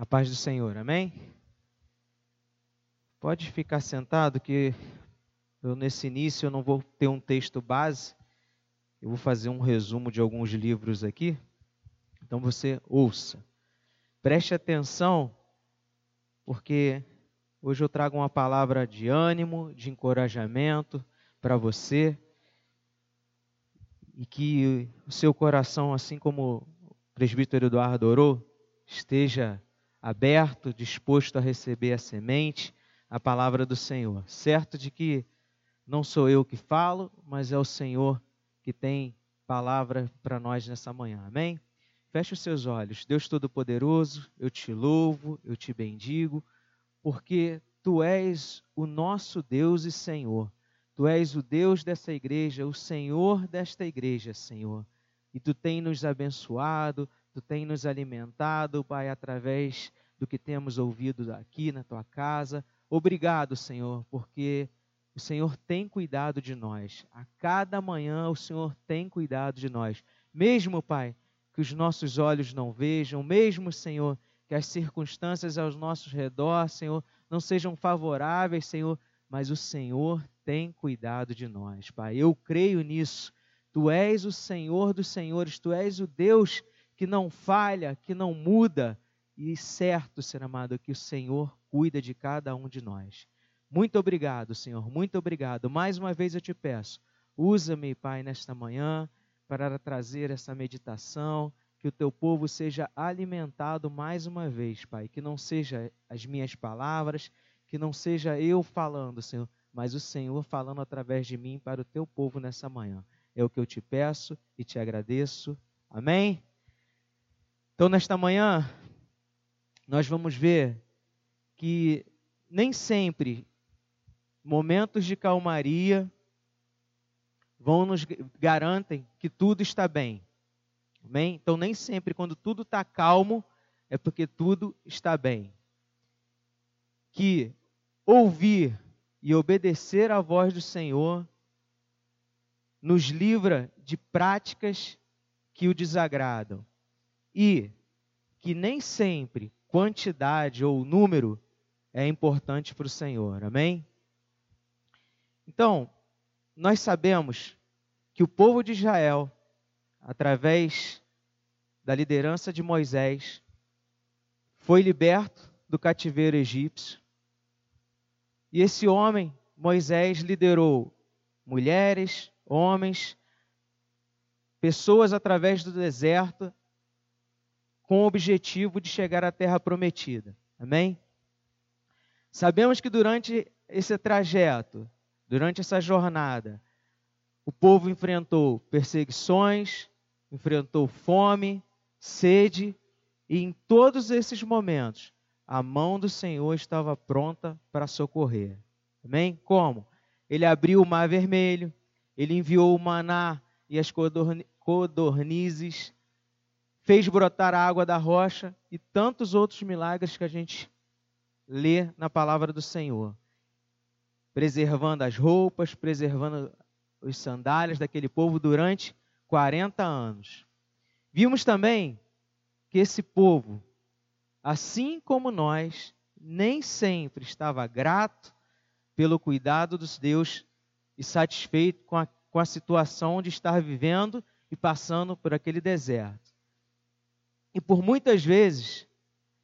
A paz do Senhor, amém? Pode ficar sentado que eu nesse início eu não vou ter um texto base. Eu vou fazer um resumo de alguns livros aqui. Então você ouça. Preste atenção, porque hoje eu trago uma palavra de ânimo, de encorajamento para você. E que o seu coração, assim como o presbítero Eduardo orou, esteja aberto, disposto a receber a semente, a palavra do Senhor. Certo de que não sou eu que falo, mas é o Senhor que tem palavra para nós nessa manhã. Amém? Feche os seus olhos. Deus Todo-Poderoso, eu te louvo, eu te bendigo, porque tu és o nosso Deus e Senhor. Tu és o Deus dessa igreja, o Senhor desta igreja, Senhor. E tu tem nos abençoado, tu tem nos alimentado, Pai, através do que temos ouvido aqui na tua casa. Obrigado, Senhor, porque o Senhor tem cuidado de nós. A cada manhã o Senhor tem cuidado de nós. Mesmo, Pai, que os nossos olhos não vejam, mesmo, Senhor, que as circunstâncias aos nossos redor, Senhor, não sejam favoráveis, Senhor, mas o Senhor tem cuidado de nós, Pai. Eu creio nisso. Tu és o Senhor dos senhores, tu és o Deus que não falha, que não muda, e certo, Senhor amado, que o Senhor cuida de cada um de nós. Muito obrigado, Senhor, muito obrigado. Mais uma vez eu te peço, usa-me, Pai, nesta manhã para trazer essa meditação, que o teu povo seja alimentado mais uma vez, Pai, que não seja as minhas palavras, que não seja eu falando, Senhor, mas o Senhor falando através de mim para o teu povo nessa manhã. É o que eu te peço e te agradeço. Amém? Então, nesta manhã, nós vamos ver que nem sempre momentos de calmaria vão nos garantem que tudo está bem. Amém? Então, nem sempre, quando tudo está calmo, é porque tudo está bem. Que ouvir e obedecer à voz do Senhor nos livra de práticas que o desagradam. E que nem sempre quantidade ou número é importante para o Senhor. Amém? Então, nós sabemos que o povo de Israel, através da liderança de Moisés, foi liberto do cativeiro egípcio. E esse homem, Moisés, liderou mulheres, homens, pessoas através do deserto, com o objetivo de chegar à terra prometida. Amém? Sabemos que durante esse trajeto, durante essa jornada, o povo enfrentou perseguições, enfrentou fome, sede, e em todos esses momentos, a mão do Senhor estava pronta para socorrer. Amém? Como? Ele abriu o mar vermelho, ele enviou o maná e as codornizes, fez brotar a água da rocha e tantos outros milagres que a gente lê na palavra do Senhor preservando as roupas, preservando os sandálias daquele povo durante 40 anos. Vimos também que esse povo, assim como nós, nem sempre estava grato pelo cuidado dos Deus e satisfeito com a, com a situação de estar vivendo e passando por aquele deserto. E por muitas vezes,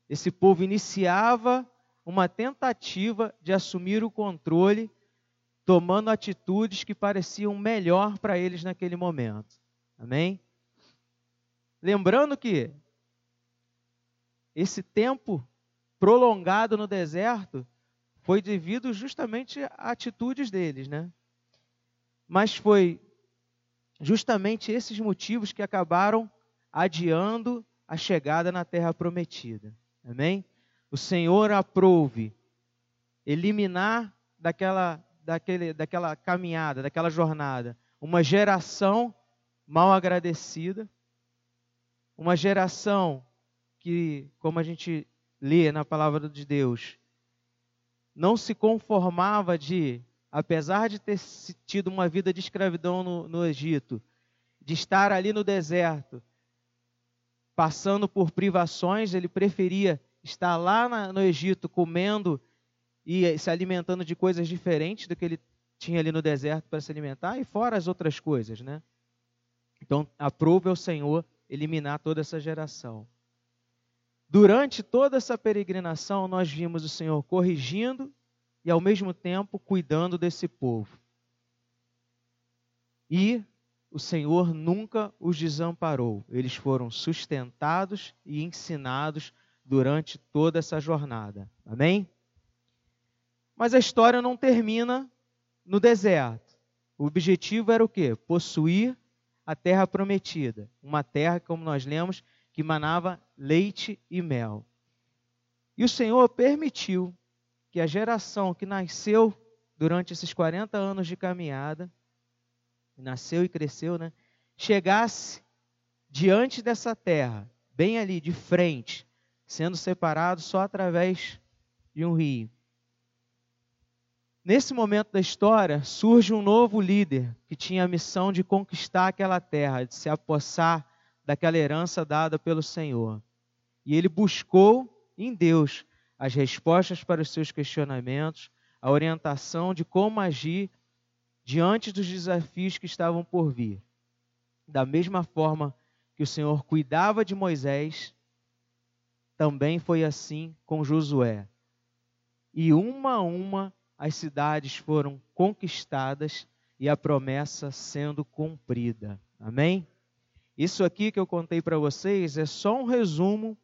esse povo iniciava uma tentativa de assumir o controle, tomando atitudes que pareciam melhor para eles naquele momento. Amém? Lembrando que esse tempo prolongado no deserto foi devido justamente a atitudes deles, né? Mas foi justamente esses motivos que acabaram adiando a chegada na terra prometida. Amém? o Senhor aprove eliminar daquela, daquele, daquela caminhada, daquela jornada, uma geração mal agradecida, uma geração que, como a gente lê na palavra de Deus, não se conformava de, apesar de ter tido uma vida de escravidão no, no Egito, de estar ali no deserto, passando por privações, ele preferia está lá no Egito comendo e se alimentando de coisas diferentes do que ele tinha ali no deserto para se alimentar, e fora as outras coisas, né? Então, aprove ao Senhor eliminar toda essa geração. Durante toda essa peregrinação, nós vimos o Senhor corrigindo e, ao mesmo tempo, cuidando desse povo. E o Senhor nunca os desamparou. Eles foram sustentados e ensinados durante toda essa jornada. Amém? Mas a história não termina no deserto. O objetivo era o quê? Possuir a terra prometida. Uma terra, como nós lemos, que manava leite e mel. E o Senhor permitiu que a geração que nasceu durante esses 40 anos de caminhada, nasceu e cresceu, né, chegasse diante dessa terra, bem ali de frente, sendo separado só através de um rio. Nesse momento da história, surge um novo líder que tinha a missão de conquistar aquela terra, de se apossar daquela herança dada pelo Senhor. E ele buscou em Deus as respostas para os seus questionamentos, a orientação de como agir diante dos desafios que estavam por vir. Da mesma forma que o Senhor cuidava de Moisés, também foi assim com Josué. E uma a uma as cidades foram conquistadas e a promessa sendo cumprida. Amém? Isso aqui que eu contei para vocês é só um resumo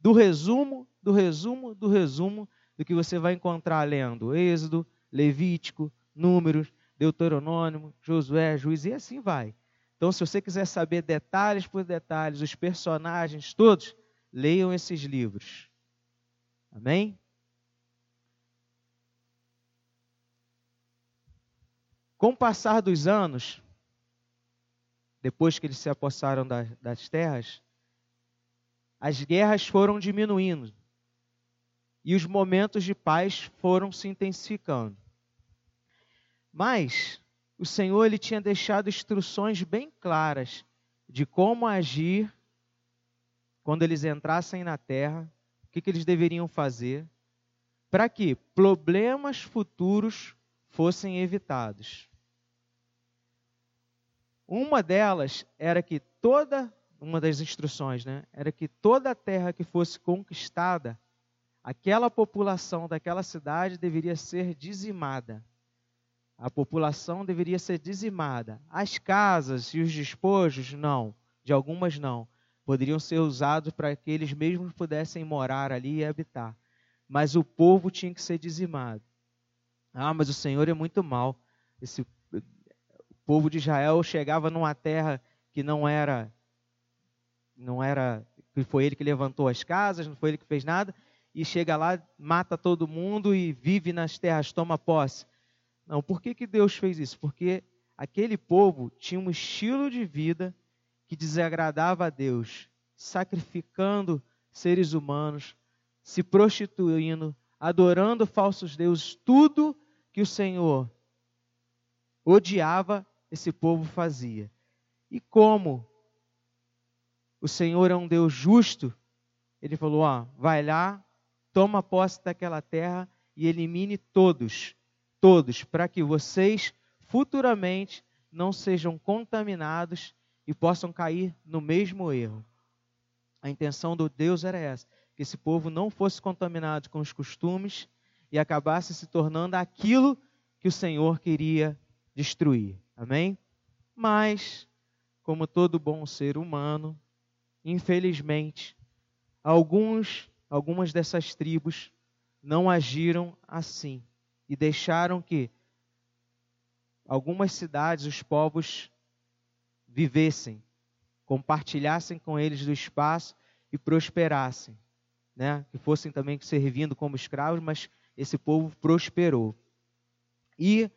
do resumo, do resumo, do resumo do que você vai encontrar lendo Êxodo, Levítico, Números, Deuteronômio, Josué, Juiz e assim vai. Então, se você quiser saber detalhes por detalhes, os personagens todos, leiam esses livros. Amém? Com o passar dos anos, depois que eles se apossaram das terras, as guerras foram diminuindo e os momentos de paz foram se intensificando. Mas o Senhor ele tinha deixado instruções bem claras de como agir quando eles entrassem na terra, o que, que eles deveriam fazer, para que problemas futuros fossem evitados. Uma delas era que toda, uma das instruções, né, era que toda a terra que fosse conquistada, aquela população daquela cidade deveria ser dizimada. A população deveria ser dizimada. As casas e os despojos, não. De algumas, não. Poderiam ser usados para que eles mesmos pudessem morar ali e habitar. Mas o povo tinha que ser dizimado. Ah, mas o Senhor é muito mal. Esse o povo de Israel chegava numa terra que não era não era que foi ele que levantou as casas, não foi ele que fez nada, e chega lá, mata todo mundo e vive nas terras, toma posse. Não, por que, que Deus fez isso? Porque aquele povo tinha um estilo de vida que desagradava a Deus, sacrificando seres humanos, se prostituindo, adorando falsos deuses, tudo que o Senhor odiava, esse povo fazia. E como o Senhor é um Deus justo, ele falou: ó, vai lá, toma posse daquela terra e elimine todos, todos, para que vocês futuramente não sejam contaminados e possam cair no mesmo erro. A intenção do Deus era essa: que esse povo não fosse contaminado com os costumes e acabasse se tornando aquilo que o Senhor queria destruir. Amém? Mas, como todo bom ser humano, infelizmente, alguns, algumas dessas tribos não agiram assim e deixaram que algumas cidades, os povos vivessem, compartilhassem com eles do espaço e prosperassem, né? Que fossem também servindo como escravos, mas esse povo prosperou. E,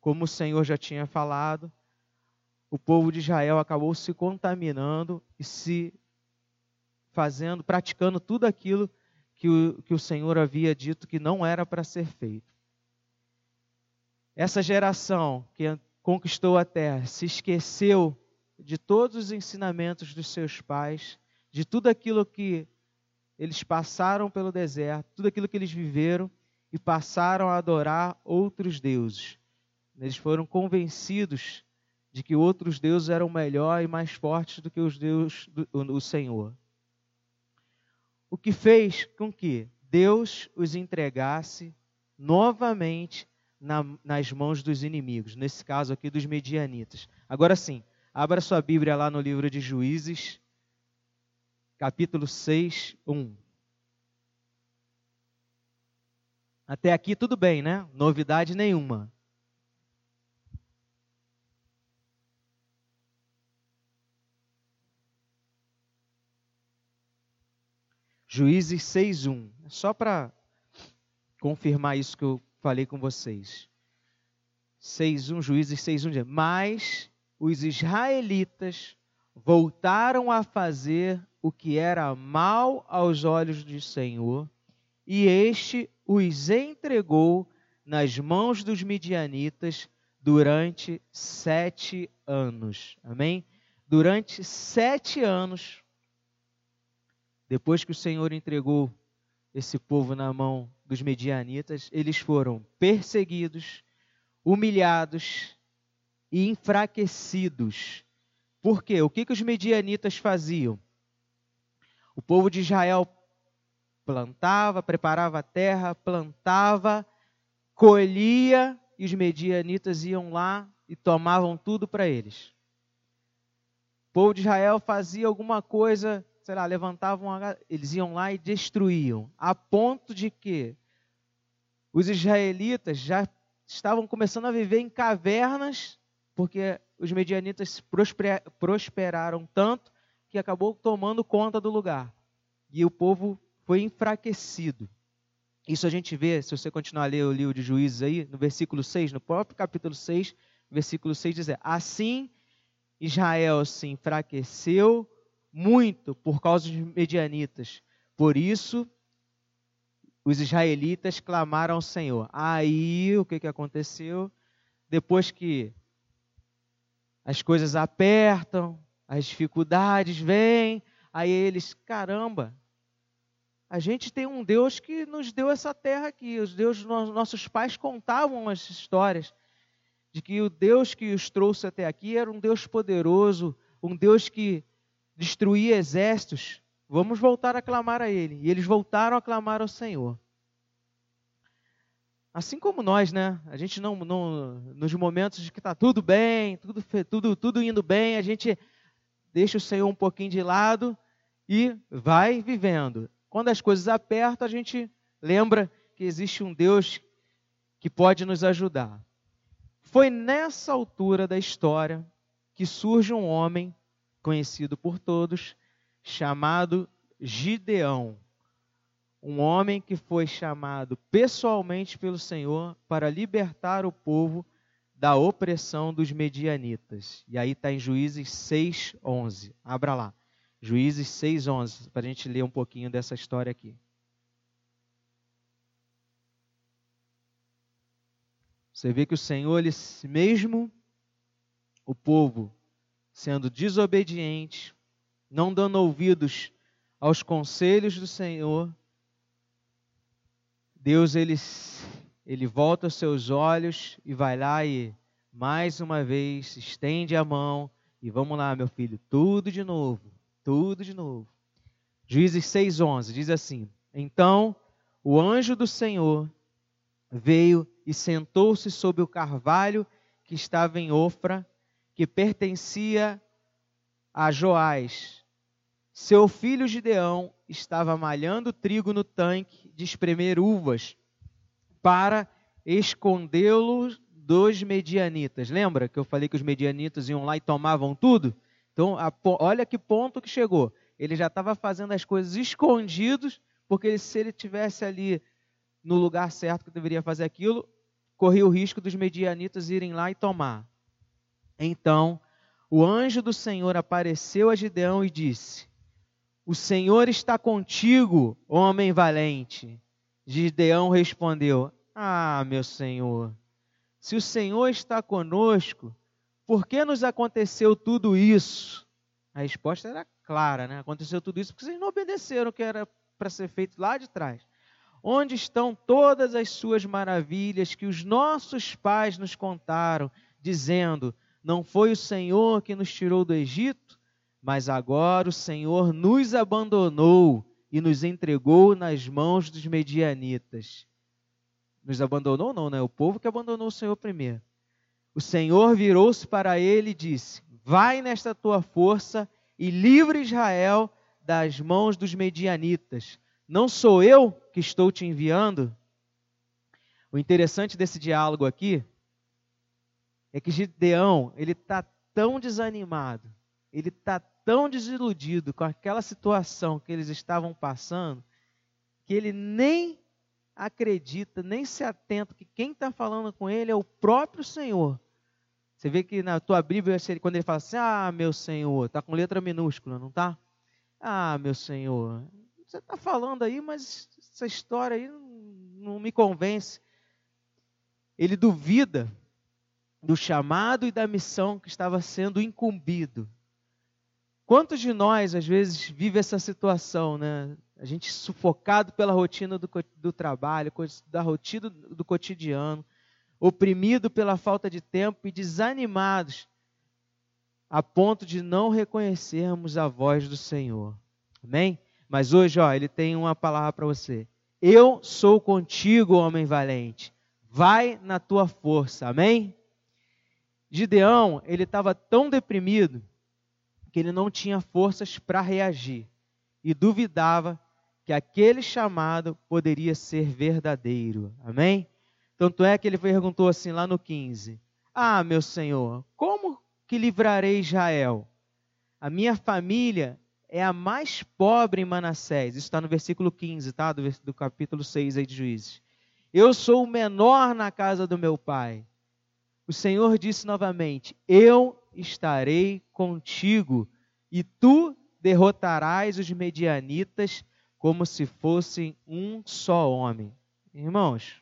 como o Senhor já tinha falado, o povo de Israel acabou se contaminando e se fazendo, praticando tudo aquilo que o, que o Senhor havia dito que não era para ser feito. Essa geração que conquistou a terra se esqueceu de todos os ensinamentos dos seus pais, de tudo aquilo que eles passaram pelo deserto, tudo aquilo que eles viveram e passaram a adorar outros deuses. Eles foram convencidos de que outros deuses eram melhor e mais fortes do que os deuses do o Senhor. O que fez com que Deus os entregasse novamente na, nas mãos dos inimigos, nesse caso aqui dos medianitas. Agora sim, abra sua Bíblia lá no livro de Juízes, capítulo 6, 1. Até aqui tudo bem, né? Novidade nenhuma. Juízes 6:1. Só para confirmar isso que eu falei com vocês. 6:1, Juízes 6:1 Mas os israelitas voltaram a fazer o que era mal aos olhos do Senhor, e este os entregou nas mãos dos midianitas durante sete anos. Amém? Durante sete anos, depois que o Senhor entregou esse povo na mão dos medianitas, eles foram perseguidos, humilhados e enfraquecidos. Por quê? O que, que os medianitas faziam? O povo de Israel plantava, preparava a terra, plantava, colhia, e os medianitas iam lá e tomavam tudo para eles. O povo de Israel fazia alguma coisa sei lá, levantavam, eles iam lá e destruíam, a ponto de que os israelitas já estavam começando a viver em cavernas, porque os medianitas prosperaram tanto que acabou tomando conta do lugar. E o povo foi enfraquecido. Isso a gente vê, se você continuar a ler o livro de Juízes aí, no versículo 6, no próprio capítulo 6, versículo 6 diz: Assim Israel se enfraqueceu muito por causa dos medianitas. Por isso, os israelitas clamaram ao Senhor. Aí, o que, que aconteceu? Depois que as coisas apertam, as dificuldades vêm, aí eles, caramba, a gente tem um Deus que nos deu essa terra aqui. Os deuses, nossos pais contavam as histórias de que o Deus que os trouxe até aqui era um Deus poderoso, um Deus que destruir exércitos, vamos voltar a clamar a Ele. E eles voltaram a clamar ao Senhor. Assim como nós, né? A gente não, não nos momentos de que está tudo bem, tudo, tudo, tudo indo bem, a gente deixa o Senhor um pouquinho de lado e vai vivendo. Quando as coisas apertam, a gente lembra que existe um Deus que pode nos ajudar. Foi nessa altura da história que surge um homem conhecido por todos, chamado Gideão, um homem que foi chamado pessoalmente pelo Senhor para libertar o povo da opressão dos medianitas. E aí está em Juízes 6,11. Abra lá. Juízes 6,11, para a gente ler um pouquinho dessa história aqui. Você vê que o Senhor, ele, mesmo o povo sendo desobediente, não dando ouvidos aos conselhos do Senhor, Deus ele, ele volta os seus olhos e vai lá e mais uma vez estende a mão e vamos lá, meu filho, tudo de novo, tudo de novo. Juízes 6:11 diz assim: Então o anjo do Senhor veio e sentou-se sobre o carvalho que estava em Ofra que pertencia a Joás. Seu filho Gideão estava malhando trigo no tanque de espremer uvas para escondê-lo dos medianitas. Lembra que eu falei que os medianitas iam lá e tomavam tudo? Então, a, olha que ponto que chegou. Ele já estava fazendo as coisas escondidos, porque se ele tivesse ali no lugar certo que deveria fazer aquilo, corria o risco dos medianitas irem lá e tomar. Então o anjo do Senhor apareceu a Gideão e disse: O Senhor está contigo, homem valente. Gideão respondeu: Ah, meu Senhor, se o Senhor está conosco, por que nos aconteceu tudo isso? A resposta era clara, né? Aconteceu tudo isso porque vocês não obedeceram o que era para ser feito lá de trás. Onde estão todas as suas maravilhas que os nossos pais nos contaram, dizendo: Não foi o Senhor que nos tirou do Egito? Mas agora o Senhor nos abandonou e nos entregou nas mãos dos medianitas. Nos abandonou, não, né? O povo que abandonou o Senhor primeiro. O Senhor virou-se para ele e disse: Vai nesta tua força e livre Israel das mãos dos medianitas. Não sou eu que estou te enviando? O interessante desse diálogo aqui é que Gideão ele está tão desanimado, ele está tão desiludido com aquela situação que eles estavam passando, que ele nem acredita, nem se atenta que quem está falando com ele é o próprio Senhor. Você vê que na tua Bíblia, quando ele fala assim, ah, meu Senhor, está com letra minúscula, não está? Ah, meu Senhor, você está falando aí, mas essa história aí não me convence. Ele duvida do chamado e da missão que estava sendo incumbido. Quantos de nós, às vezes, vive essa situação, né? A gente sufocado pela rotina do, do trabalho, da rotina do cotidiano, oprimido pela falta de tempo e desanimados a ponto de não reconhecermos a voz do Senhor. Amém? Mas hoje, ó, ele tem uma palavra para você. Eu sou contigo, homem valente. Vai na tua força. Amém? Gideão, ele estava tão deprimido que ele não tinha forças para reagir e duvidava que aquele chamado poderia ser verdadeiro. Amém? Tanto é que ele perguntou assim lá no 15: Ah, meu Senhor, como que livrarei Israel? A minha família é a mais pobre em Manassés. Isso está no versículo 15, tá? Do, do capítulo 6 aí de Juízes. Eu sou o menor na casa do meu pai. O Senhor disse novamente: Eu estarei contigo, e tu derrotarás os medianitas como se fossem um só homem. Irmãos,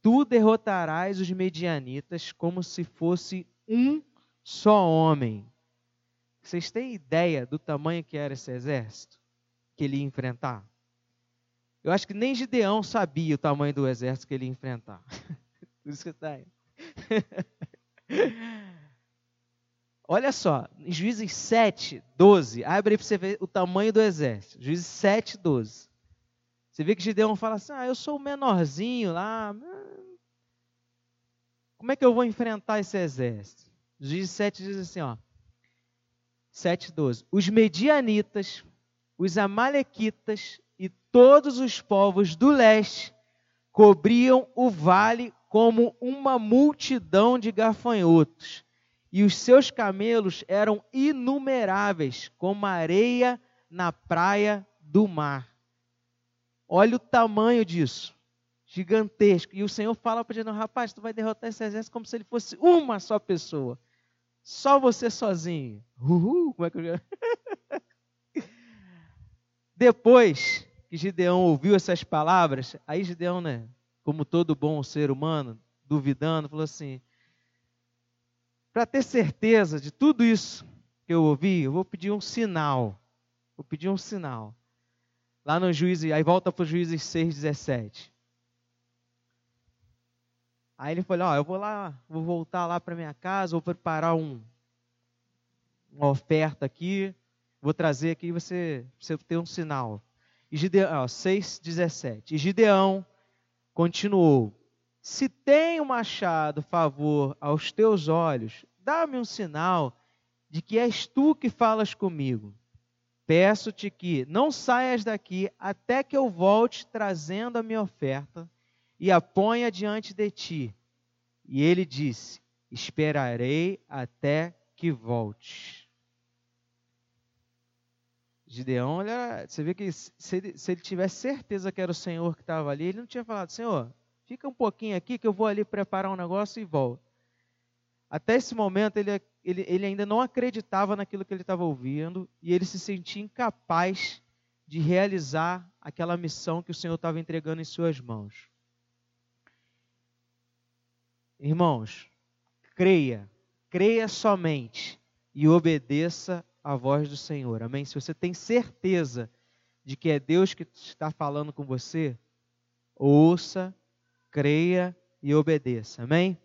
tu derrotarás os medianitas como se fosse um só homem. Vocês têm ideia do tamanho que era esse exército que ele ia enfrentar? Eu acho que nem Gideão sabia o tamanho do exército que ele ia enfrentar. Por isso que está aí. Olha só, em Juízes 7, 12, abre aí para você ver o tamanho do exército. Juízes 7, 12. Você vê que Gideão fala assim: ah, eu sou o menorzinho lá. Como é que eu vou enfrentar esse exército? Juízes 7 diz assim: ó, 7, 12. Os medianitas, os amalequitas e todos os povos do leste cobriam o vale como uma multidão de gafanhotos, e os seus camelos eram inumeráveis, como areia na praia do mar. Olha o tamanho disso, gigantesco. E o Senhor fala para ele: rapaz, tu vai derrotar esse exército como se ele fosse uma só pessoa. Só você sozinho. Uhul, como é que eu... Depois que Gideão ouviu essas palavras, aí Gideão, né, como todo bom ser humano, duvidando, falou assim: para ter certeza de tudo isso que eu ouvi, eu vou pedir um sinal. Vou pedir um sinal. Lá no juízo, aí volta para o juízes 6,17. Aí ele falou: Ó, eu vou lá, vou voltar lá para minha casa, vou preparar um, uma oferta aqui, vou trazer aqui você, você ter um sinal. E Gideão, 6,17. E Gideão continuou: Se tenho machado favor aos teus olhos, dá-me um sinal de que és tu que falas comigo. Peço-te que não saias daqui até que eu volte trazendo a minha oferta e a ponha diante de ti. E ele disse: Esperarei até que volte. Gideão, olha, você vê que se ele, se ele tivesse certeza que era o Senhor que estava ali, ele não tinha falado: Senhor, fica um pouquinho aqui que eu vou ali preparar um negócio e volto. Até esse momento, ele, ele, ele ainda não acreditava naquilo que ele estava ouvindo e ele se sentia incapaz de realizar aquela missão que o Senhor estava entregando em suas mãos. Irmãos, creia, creia somente e obedeça a voz do Senhor. Amém? Se você tem certeza de que é Deus que está falando com você, ouça, creia e obedeça. Amém?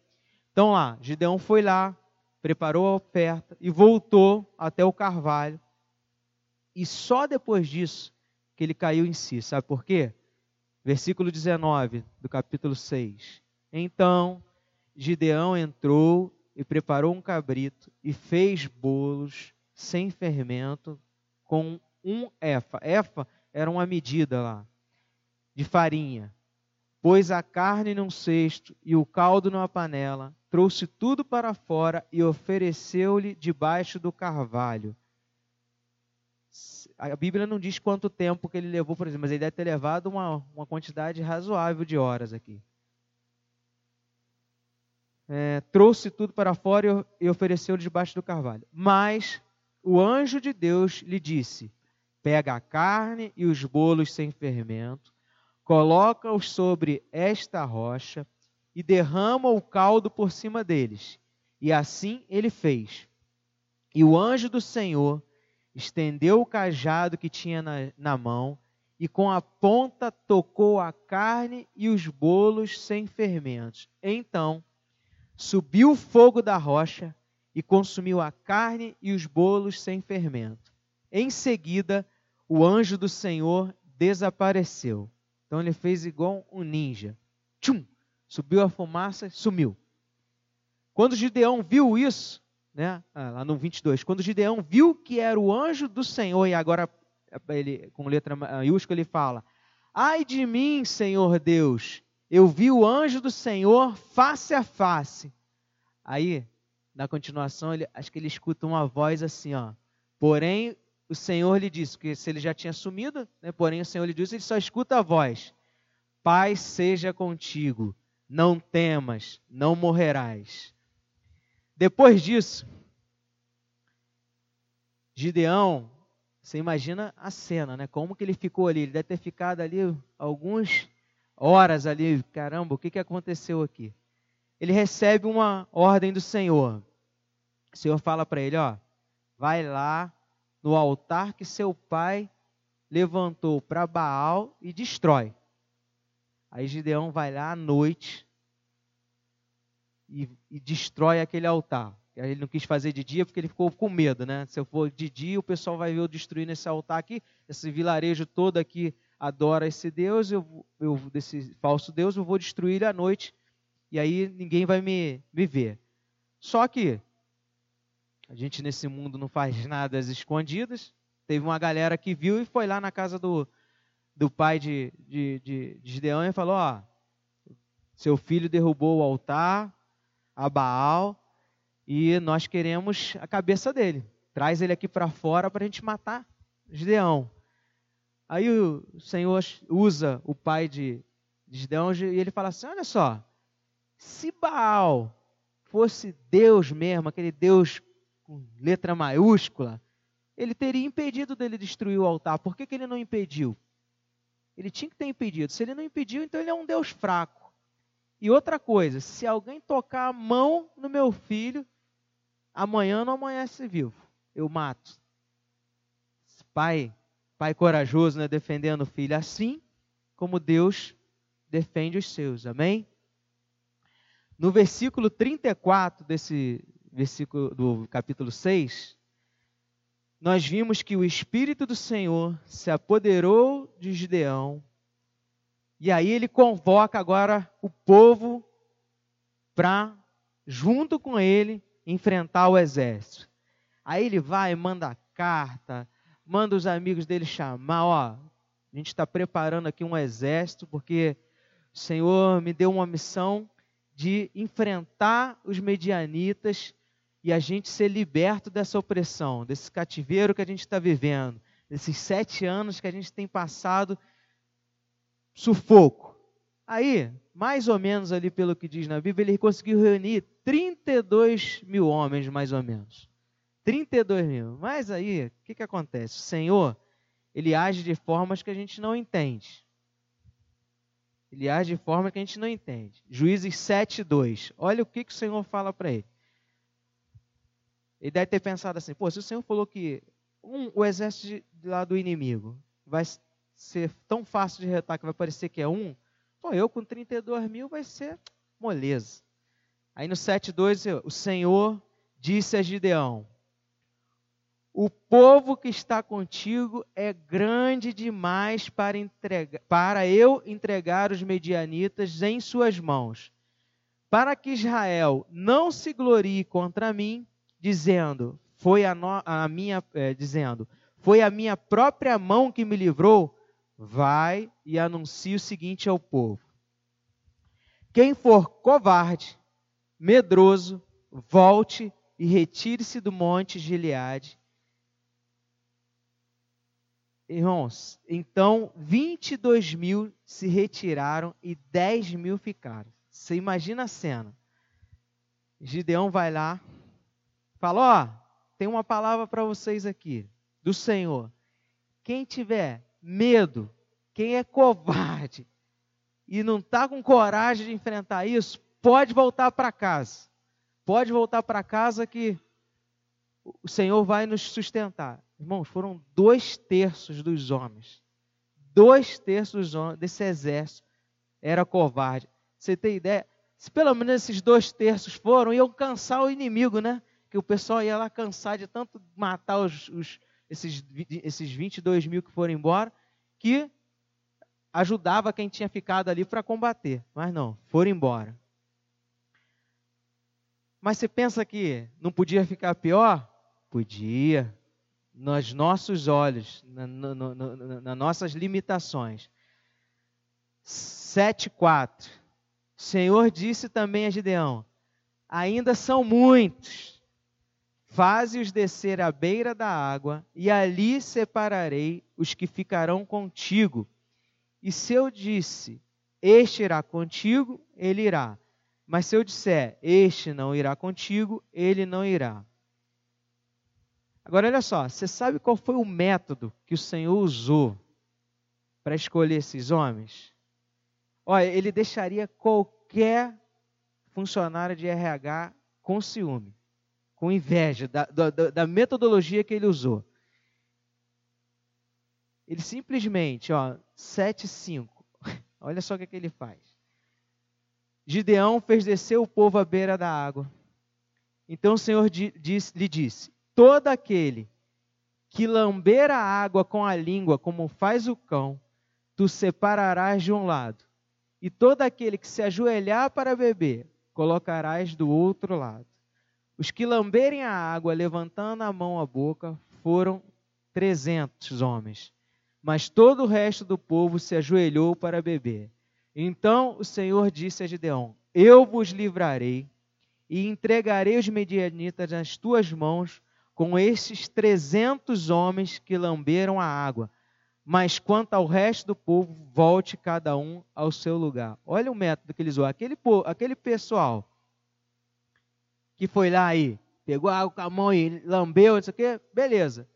Então lá, Gideão foi lá, preparou a oferta e voltou até o carvalho. E só depois disso que ele caiu em si. Sabe por quê? Versículo 19 do capítulo 6. Então Gideão entrou e preparou um cabrito e fez bolos sem fermento com um efa. Efa era uma medida lá de farinha. Pôs a carne num cesto e o caldo numa panela, trouxe tudo para fora e ofereceu-lhe debaixo do carvalho. A Bíblia não diz quanto tempo que ele levou, por exemplo, mas ele deve ter levado uma, uma quantidade razoável de horas aqui é, trouxe tudo para fora e ofereceu debaixo do carvalho. Mas o anjo de Deus lhe disse: Pega a carne e os bolos sem fermento, coloca-os sobre esta rocha e derrama o caldo por cima deles. E assim ele fez. E o anjo do Senhor estendeu o cajado que tinha na, na mão e com a ponta tocou a carne e os bolos sem fermentos. Então Subiu o fogo da rocha e consumiu a carne e os bolos sem fermento. Em seguida, o anjo do Senhor desapareceu. Então ele fez igual um ninja. Tchum! Subiu a fumaça, sumiu. Quando Gideão viu isso, né, ah, lá no 22, quando Gideão viu que era o anjo do Senhor, e agora ele, com letra maiúscula ele fala: Ai de mim, Senhor Deus, eu vi o anjo do Senhor face a face. Aí, na continuação, ele, acho que ele escuta uma voz assim, ó. Porém, o Senhor lhe disse, porque se ele já tinha sumido, né, porém o Senhor lhe disse, ele só escuta a voz. Paz seja contigo, não temas, não morrerás. Depois disso, Gideão, você imagina a cena, né? Como que ele ficou ali? Ele deve ter ficado ali alguns horas ali, caramba, o que, que aconteceu aqui? Ele recebe uma ordem do Senhor. O Senhor fala para ele: ó, vai lá no altar que seu pai levantou para Baal e destrói. Aí Gideão vai lá à noite e, e destrói aquele altar. Ele não quis fazer de dia porque ele ficou com medo, né? Se eu for de dia, o pessoal vai ver eu destruindo esse altar aqui, esse vilarejo todo aqui adora esse Deus, eu, eu desse falso Deus, eu vou destruir ele à noite e aí ninguém vai me, me ver. Só que a gente nesse mundo não faz nada às escondidas. Teve uma galera que viu e foi lá na casa do, do pai de, de, de, de Gideão e falou: Ó, seu filho derrubou o altar a Baal e nós queremos a cabeça dele. Traz ele aqui para fora para a gente matar Gideão. Aí o Senhor usa o pai de, Gideão e ele fala assim: olha só, se Baal fosse Deus mesmo, aquele Deus com letra maiúscula, ele teria impedido dele destruir o altar. Por que, que ele não impediu? Ele tinha que ter impedido. Se ele não impediu, então ele é um Deus fraco. E outra coisa, se alguém tocar a mão no meu filho, amanhã não amanhece vivo. Eu mato. Pai pai corajoso, né, defendendo o filho, assim como Deus defende os seus. Amém? No versículo 34 desse versículo do capítulo 6, nós vimos que o espírito do Senhor se apoderou de Gideão, e aí ele convoca agora o povo para junto com ele enfrentar o exército. Aí ele vai, manda carta, manda os amigos dele chamar, ó, a gente está preparando aqui um exército, porque o Senhor me deu uma missão de enfrentar os medianitas e a gente ser liberto dessa opressão, desse cativeiro que a gente está vivendo, desses sete anos que a gente tem passado sufoco. Aí, mais ou menos ali pelo que diz na Bíblia, ele conseguiu reunir 32 mil homens, mais ou menos. 32 mil. Mas aí, o que, que acontece? O Senhor, ele age de formas que a gente não entende. Ele age de forma que a gente não entende. Juízes 7, 2. Olha o que, que o Senhor fala para ele. Ele deve ter pensado assim: pô, se o Senhor falou que um, o exército de, lá do inimigo vai ser tão fácil de retar que vai parecer que é um, pô, eu com 32 mil vai ser moleza. Aí no 7,2, o Senhor disse a Gideão: O povo que está contigo é grande demais para, entregar, para eu entregar os medianitas em suas mãos, para que Israel não se glorie contra mim, dizendo: Foi a, no, a minha, é, dizendo, foi a minha própria mão que me livrou. Vai e anuncie o seguinte ao povo: Quem for covarde medroso, volte e retire-se do monte Gileade. Irmãos, então 22 mil se retiraram e 10 mil ficaram. Você imagina a cena. Gideão vai lá, fala: Ó, tem uma palavra para vocês aqui, do Senhor. Quem tiver medo, quem é covarde e não está com coragem de enfrentar isso, pode voltar para casa. Pode voltar para casa que o Senhor vai nos sustentar. Irmãos, foram dois terços dos homens. Dois terços desse exército era covarde. Você tem ideia? Se pelo menos esses dois terços foram, iam cansar o inimigo, né? Que o pessoal ia lá cansar de tanto matar os, os, esses, esses 22 mil que foram embora, que ajudava quem tinha ficado ali para combater. Mas não, foram embora. Mas você pensa que não podia ficar pior? Podia. Nos nossos olhos, nas na, na, na nossas limitações. 7,4. O Senhor disse também a Gideão: Ainda são muitos. Faze-os descer à beira da água, e ali separarei os que ficarão contigo. E se eu disse: Este irá contigo, ele irá. Mas se eu disser, este não irá contigo, ele não irá. Agora olha só, você sabe qual foi o método que o Senhor usou para escolher esses homens? Olha, ele deixaria qualquer funcionário de RH com ciúme, com inveja da, da, da metodologia que ele usou. Ele simplesmente, ó, 7,5. Olha só o que, é que ele faz. Gideão fez descer o povo à beira da água. Então o Senhor disse, lhe disse: Todo aquele que lamber a água com a língua, como faz o cão, tu separarás de um lado, e todo aquele que se ajoelhar para beber, colocarás do outro lado. Os que lamberem a água, levantando a mão à boca, foram trezentos homens, mas todo o resto do povo se ajoelhou para beber. Então o Senhor disse a Gideão: Eu vos livrarei e entregarei os medianitas nas tuas mãos com estes trezentos homens que lamberam a água. Mas quanto ao resto do povo, volte cada um ao seu lugar. Olha o método que eles usam. Aquele, aquele pessoal que foi lá e pegou a água com a mão e lambeu, não sei o quê, beleza.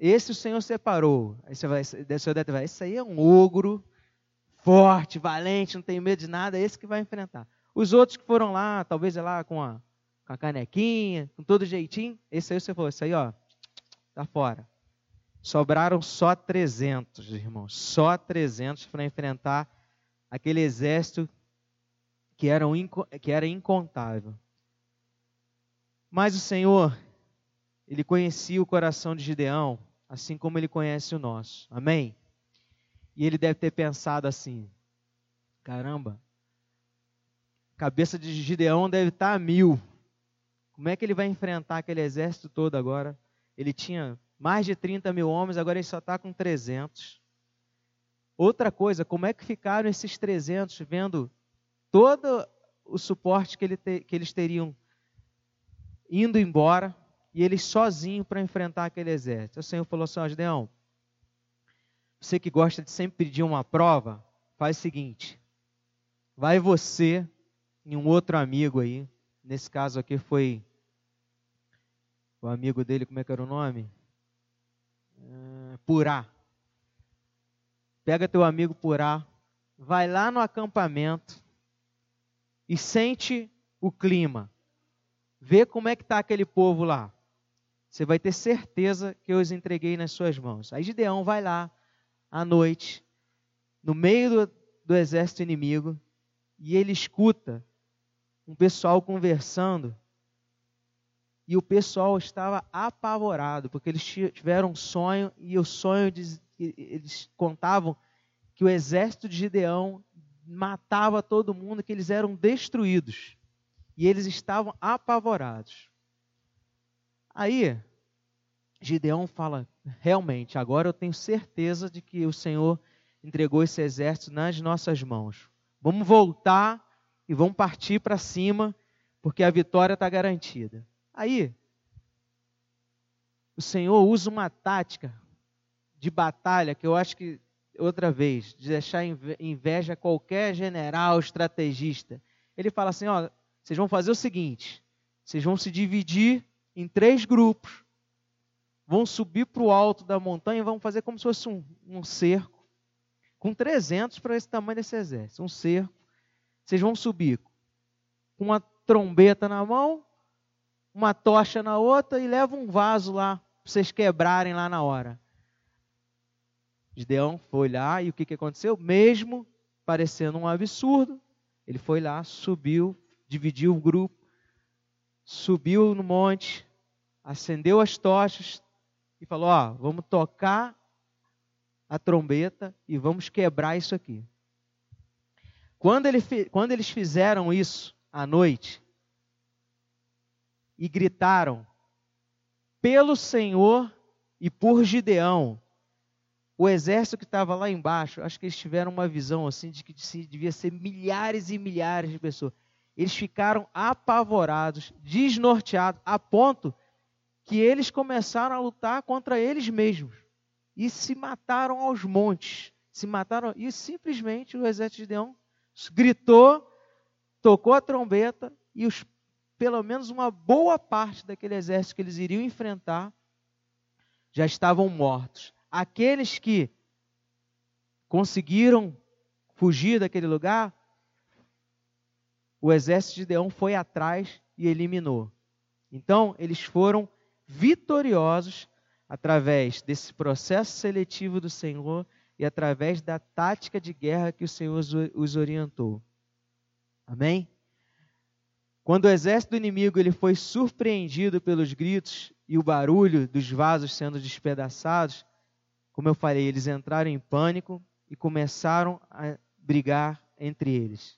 Esse o Senhor separou. Aí você vai, você deve falar, esse aí é um ogro, forte, valente, não tem medo de nada, é esse que vai enfrentar. Os outros que foram lá, talvez é lá com a, com a canequinha, com todo jeitinho, esse aí você falou, esse aí, ó, tá fora. Sobraram só 300, irmãos, só 300 para enfrentar aquele exército que era, um, que era incontável. Mas o Senhor, Ele conhecia o coração de Gideão, assim como Ele conhece o nosso. Amém? E ele deve ter pensado assim: caramba, cabeça de Gideão deve estar a mil. Como é que ele vai enfrentar aquele exército todo agora? Ele tinha mais de 30 mil homens, agora ele só está com 300. Outra coisa, como é que ficaram esses 300 vendo todo o suporte que, ele te, que eles teriam indo embora e eles sozinhos para enfrentar aquele exército? O Senhor falou assim: ó, Gideão, você que gosta de sempre pedir uma prova, faz o seguinte: vai você e um outro amigo aí. Nesse caso aqui foi o amigo dele, como é que era o nome? Uh, Purá. Pega teu amigo Purá, vai lá no acampamento e sente o clima. Vê como é que está aquele povo lá. você vai ter certeza que eu os entreguei nas suas mãos. Aí Gideão vai lá, à noite, no meio do, do exército inimigo, e ele escuta um pessoal conversando, e o pessoal estava apavorado, porque eles tiveram um sonho, e o sonho, eles contavam que o exército de Gideão matava todo mundo, que eles eram destruídos. E eles estavam apavorados. Aí, Gideão fala: realmente, agora eu tenho certeza de que o Senhor entregou esse exército nas nossas mãos. Vamos voltar e vamos partir para cima, porque a vitória está garantida. Aí, o Senhor usa uma tática de batalha que eu acho que, outra vez, de deixar inveja qualquer general, estrategista. Ele fala assim: ó, vocês vão fazer o seguinte: vocês vão se dividir em três grupos vão subir para o alto da montanha e vão fazer como se fosse um, um cerco, com 300 para esse tamanho desse exército, um cerco. Vocês vão subir com uma trombeta na mão, uma tocha na outra e levam um vaso lá para vocês quebrarem lá na hora. Gideão foi lá e o que, que aconteceu? Mesmo parecendo um absurdo, ele foi lá, subiu, dividiu o grupo, subiu no monte, acendeu as tochas, e falou: Ó, vamos tocar a trombeta e vamos quebrar isso aqui. Quando, ele, quando eles fizeram isso à noite e gritaram pelo Senhor e por Gideão, o exército que estava lá embaixo, acho que eles tiveram uma visão assim de que devia ser milhares e milhares de pessoas. Eles ficaram apavorados, desnorteados, a ponto que eles começaram a lutar contra eles mesmos e se mataram aos montes. Se mataram e simplesmente o exército de Deão gritou, tocou a trombeta e os, pelo menos uma boa parte daquele exército que eles iriam enfrentar já estavam mortos. Aqueles que conseguiram fugir daquele lugar, o exército de Deão foi atrás e eliminou. Então, eles foram vitoriosos através desse processo seletivo do Senhor e através da tática de guerra que o Senhor os orientou. Amém? Quando o exército inimigo ele foi surpreendido pelos gritos e o barulho dos vasos sendo despedaçados, como eu falei, eles entraram em pânico e começaram a brigar entre eles.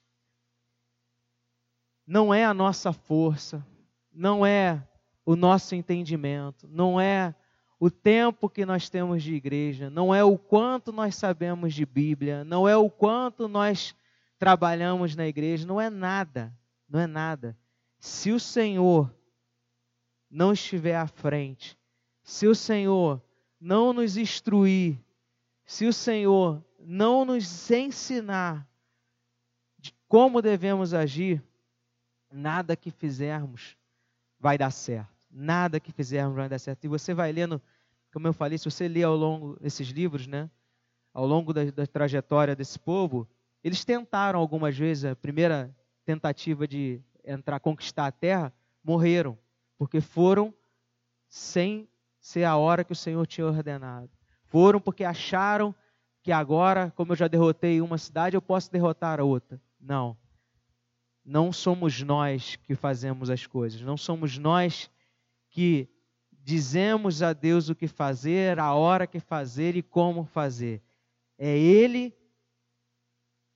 Não é a nossa força, não é o nosso entendimento, não é o tempo que nós temos de igreja, não é o quanto nós sabemos de Bíblia, não é o quanto nós trabalhamos na igreja, não é nada, não é nada. Se o Senhor não estiver à frente, se o Senhor não nos instruir, se o Senhor não nos ensinar de como devemos agir, nada que fizermos vai dar certo nada que fizermos vai dar certo. E você vai lendo, como eu falei, se você lê ao longo desses livros, né, ao longo da, da trajetória desse povo, eles tentaram algumas vezes, a primeira tentativa de entrar, conquistar a terra, morreram, porque foram sem ser a hora que o Senhor tinha ordenado. Foram porque acharam que agora, como eu já derrotei uma cidade, eu posso derrotar a outra. Não. Não somos nós que fazemos as coisas, não somos nós que dizemos a Deus o que fazer, a hora que fazer e como fazer. É Ele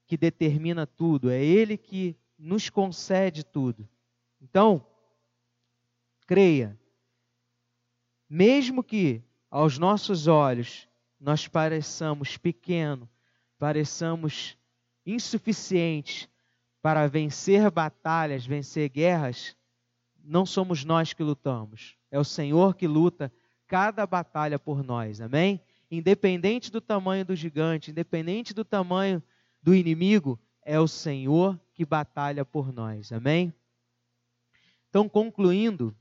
que determina tudo, é Ele que nos concede tudo. Então, creia, mesmo que aos nossos olhos nós pareçamos pequenos, pareçamos insuficientes para vencer batalhas, vencer guerras, não somos nós que lutamos, é o Senhor que luta cada batalha por nós, amém? Independente do tamanho do gigante, independente do tamanho do inimigo, é o Senhor que batalha por nós, amém? Então, concluindo,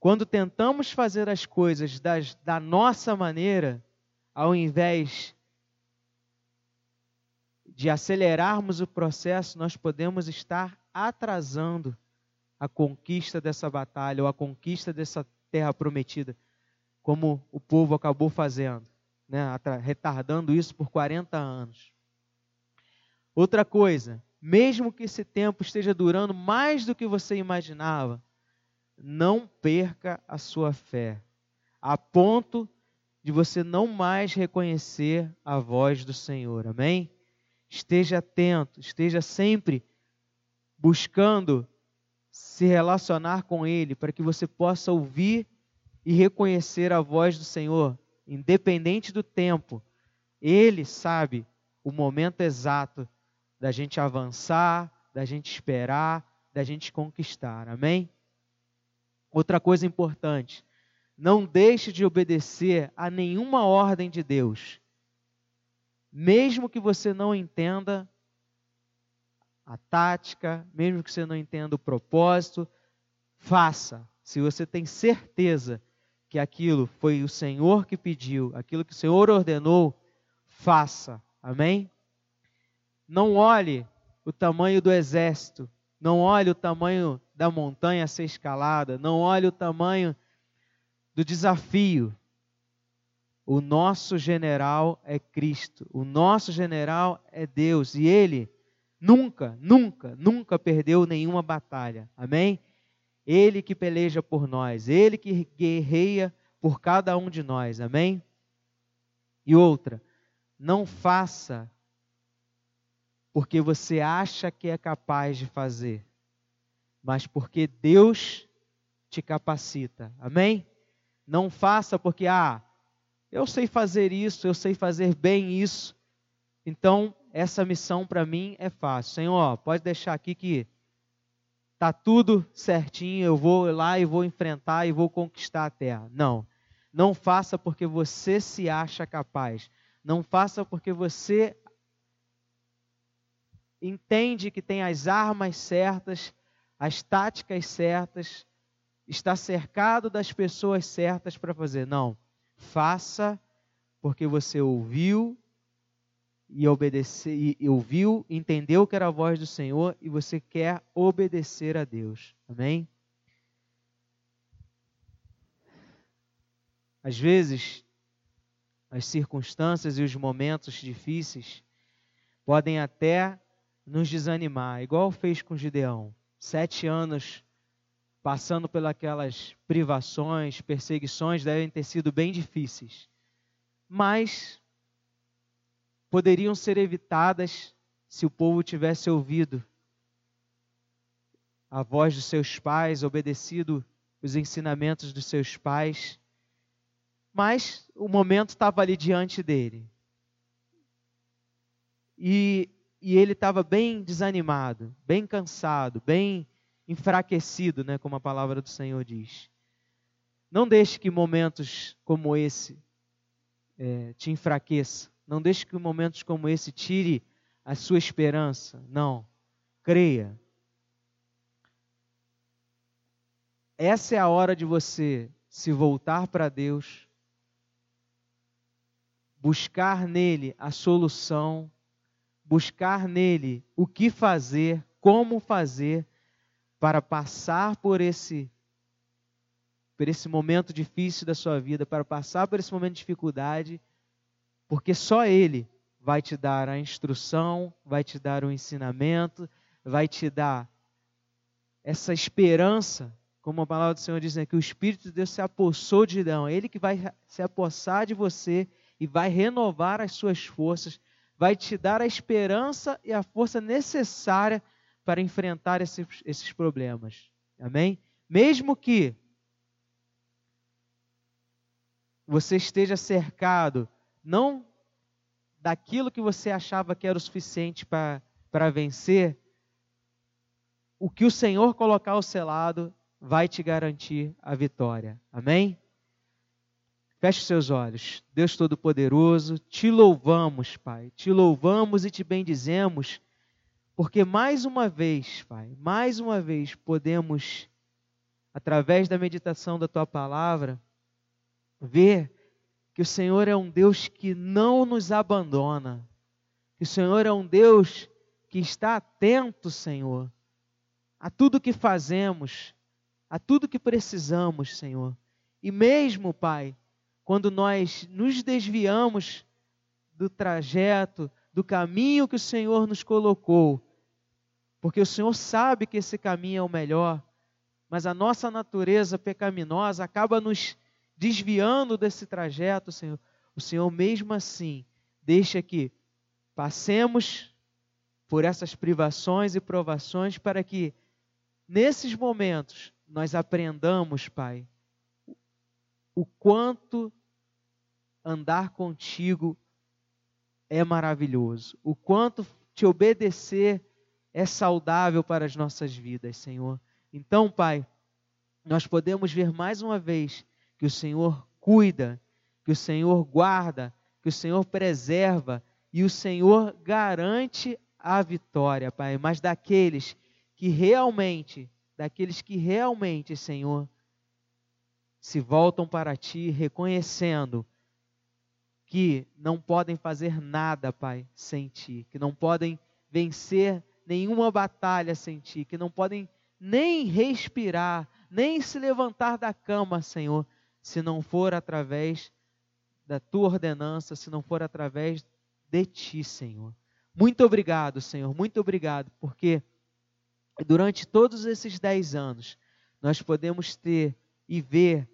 quando tentamos fazer as coisas das, da nossa maneira, ao invés de acelerarmos o processo, nós podemos estar atrasando a conquista dessa batalha ou a conquista dessa terra prometida, como o povo acabou fazendo, né? retardando isso por 40 anos. Outra coisa, mesmo que esse tempo esteja durando mais do que você imaginava, não perca a sua fé, a ponto de você não mais reconhecer a voz do Senhor. Amém? Esteja atento, esteja sempre buscando se relacionar com Ele, para que você possa ouvir e reconhecer a voz do Senhor, independente do tempo. Ele sabe o momento exato da gente avançar, da gente esperar, da gente conquistar. Amém? Outra coisa importante, não deixe de obedecer a nenhuma ordem de Deus. Mesmo que você não entenda a tática, mesmo que você não entenda o propósito, faça. Se você tem certeza que aquilo foi o Senhor que pediu, aquilo que o Senhor ordenou, faça. Amém? Não olhe o tamanho do exército, não olhe o tamanho da montanha a ser escalada, não olhe o tamanho do desafio. O nosso general é Cristo, o nosso general é Deus e ele nunca, nunca, nunca perdeu nenhuma batalha. Amém? Ele que peleja por nós, ele que guerreia por cada um de nós. Amém? E outra, não faça porque você acha que é capaz de fazer, mas porque Deus te capacita. Amém? Não faça porque, ah, eu sei fazer isso, eu sei fazer bem isso, então essa missão para mim é fácil. Senhor, pode deixar aqui que tá tudo certinho, eu vou lá e vou enfrentar e vou conquistar a terra. Não. Não faça porque você se acha capaz. Não faça porque você entende que tem as armas certas, as táticas certas, está cercado das pessoas certas para fazer. Não. Faça porque você ouviu e obedecer e, e ouviu, entendeu que era a voz do Senhor e você quer obedecer a Deus. Amém? Às vezes, as circunstâncias e os momentos difíceis podem até nos desanimar, igual fez com Gideão. Sete anos passando pelas privações, perseguições devem ter sido bem difíceis. Mas poderiam ser evitadas se o povo tivesse ouvido a voz dos seus pais, obedecido os ensinamentos dos seus pais. Mas o momento estava ali diante dele. E, e ele estava bem desanimado, bem cansado, bem enfraquecido, né, como a palavra do Senhor diz. Não deixe que momentos como esse é, te enfraqueça. Não deixe que momentos como esse tire a sua esperança. Não. Creia. Essa é a hora de você se voltar para Deus, buscar nele a solução, buscar nele o que fazer, como fazer para passar por esse por esse momento difícil da sua vida, para passar por esse momento de dificuldade, porque só ele vai te dar a instrução, vai te dar o ensinamento, vai te dar essa esperança, como a palavra do Senhor diz, né, que o Espírito de Deus se apossou de Adão, ele que vai se apossar de você e vai renovar as suas forças, vai te dar a esperança e a força necessária para enfrentar esses, esses problemas. Amém? Mesmo que você esteja cercado, não daquilo que você achava que era o suficiente para vencer, o que o Senhor colocar ao seu lado vai te garantir a vitória. Amém? Feche seus olhos. Deus Todo-Poderoso, te louvamos, Pai. Te louvamos e te bendizemos porque mais uma vez, Pai, mais uma vez podemos, através da meditação da tua palavra, ver que o Senhor é um Deus que não nos abandona, que o Senhor é um Deus que está atento, Senhor, a tudo que fazemos, a tudo que precisamos, Senhor. E mesmo, Pai, quando nós nos desviamos do trajeto, do caminho que o Senhor nos colocou, porque o Senhor sabe que esse caminho é o melhor, mas a nossa natureza pecaminosa acaba nos desviando desse trajeto, Senhor. O Senhor, mesmo assim, deixa que passemos por essas privações e provações para que, nesses momentos, nós aprendamos, Pai, o quanto andar contigo é maravilhoso, o quanto te obedecer é saudável para as nossas vidas, Senhor. Então, Pai, nós podemos ver mais uma vez que o Senhor cuida, que o Senhor guarda, que o Senhor preserva e o Senhor garante a vitória, Pai, mas daqueles que realmente, daqueles que realmente, Senhor, se voltam para ti reconhecendo que não podem fazer nada, Pai, sem ti, que não podem vencer nenhuma batalha sem ti, que não podem nem respirar, nem se levantar da cama, Senhor, se não for através da tua ordenança, se não for através de ti, Senhor. Muito obrigado, Senhor, muito obrigado, porque durante todos esses dez anos nós podemos ter e ver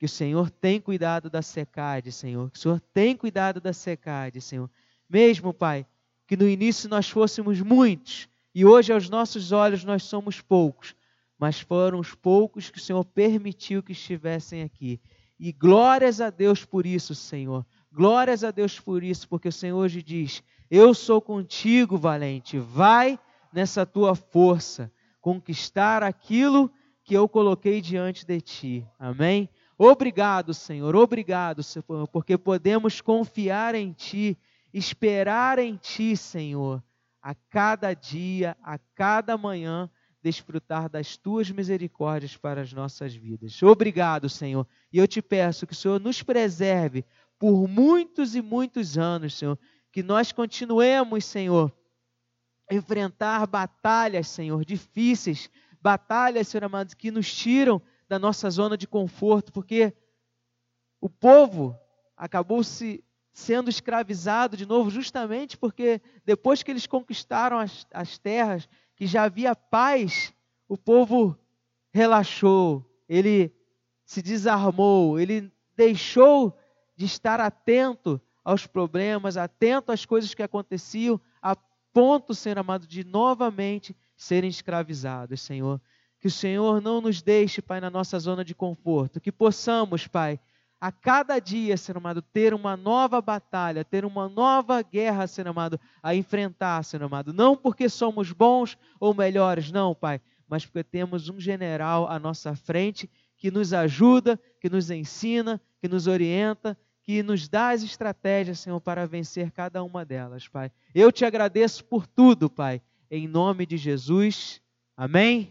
que o Senhor tem cuidado da secade, Senhor, que o Senhor tem cuidado da secade, Senhor. Mesmo, Pai, que no início nós fôssemos muitos, e hoje, aos nossos olhos, nós somos poucos, mas foram os poucos que o Senhor permitiu que estivessem aqui. E glórias a Deus por isso, Senhor. Glórias a Deus por isso, porque o Senhor hoje diz: Eu sou contigo, valente. Vai nessa tua força conquistar aquilo que eu coloquei diante de ti. Amém? Obrigado, Senhor. Obrigado, Senhor, porque podemos confiar em ti, esperar em ti, Senhor a cada dia, a cada manhã, desfrutar das tuas misericórdias para as nossas vidas. Obrigado, Senhor. E eu te peço que o Senhor nos preserve por muitos e muitos anos, Senhor. Que nós continuemos, Senhor, enfrentar batalhas, Senhor, difíceis, batalhas, Senhor amado, que nos tiram da nossa zona de conforto, porque o povo acabou se sendo escravizado de novo, justamente porque depois que eles conquistaram as, as terras, que já havia paz, o povo relaxou, ele se desarmou, ele deixou de estar atento aos problemas, atento às coisas que aconteciam, a ponto, Senhor amado, de novamente serem escravizados, Senhor. Que o Senhor não nos deixe, Pai, na nossa zona de conforto, que possamos, Pai, a cada dia, Senhor amado, ter uma nova batalha, ter uma nova guerra, Senhor amado, a enfrentar, Senhor amado. Não porque somos bons ou melhores, não, Pai, mas porque temos um general à nossa frente que nos ajuda, que nos ensina, que nos orienta, que nos dá as estratégias, Senhor, para vencer cada uma delas, Pai. Eu te agradeço por tudo, Pai, em nome de Jesus. Amém.